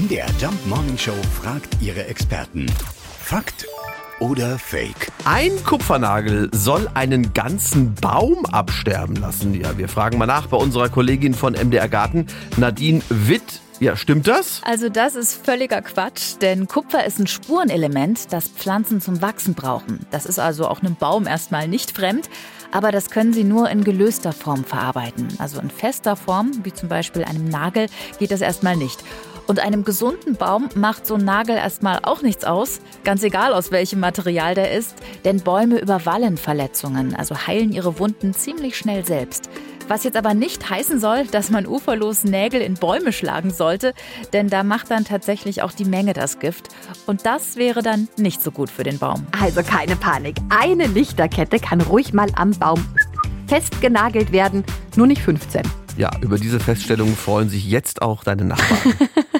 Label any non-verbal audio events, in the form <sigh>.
MDR Jump Morning Show fragt ihre Experten. Fakt oder Fake? Ein Kupfernagel soll einen ganzen Baum absterben lassen. Ja, wir fragen mal nach bei unserer Kollegin von MDR Garten, Nadine Witt. Ja, stimmt das? Also das ist völliger Quatsch, denn Kupfer ist ein Spurenelement, das Pflanzen zum Wachsen brauchen. Das ist also auch einem Baum erstmal nicht fremd, aber das können sie nur in gelöster Form verarbeiten. Also in fester Form, wie zum Beispiel einem Nagel, geht das erstmal nicht. Und einem gesunden Baum macht so ein Nagel erstmal auch nichts aus, ganz egal aus welchem Material der ist, denn Bäume überwallen Verletzungen, also heilen ihre Wunden ziemlich schnell selbst. Was jetzt aber nicht heißen soll, dass man uferlos Nägel in Bäume schlagen sollte, denn da macht dann tatsächlich auch die Menge das Gift. Und das wäre dann nicht so gut für den Baum. Also keine Panik. Eine Lichterkette kann ruhig mal am Baum festgenagelt werden, nur nicht 15. Ja, über diese Feststellung freuen sich jetzt auch deine Nachbarn. <laughs>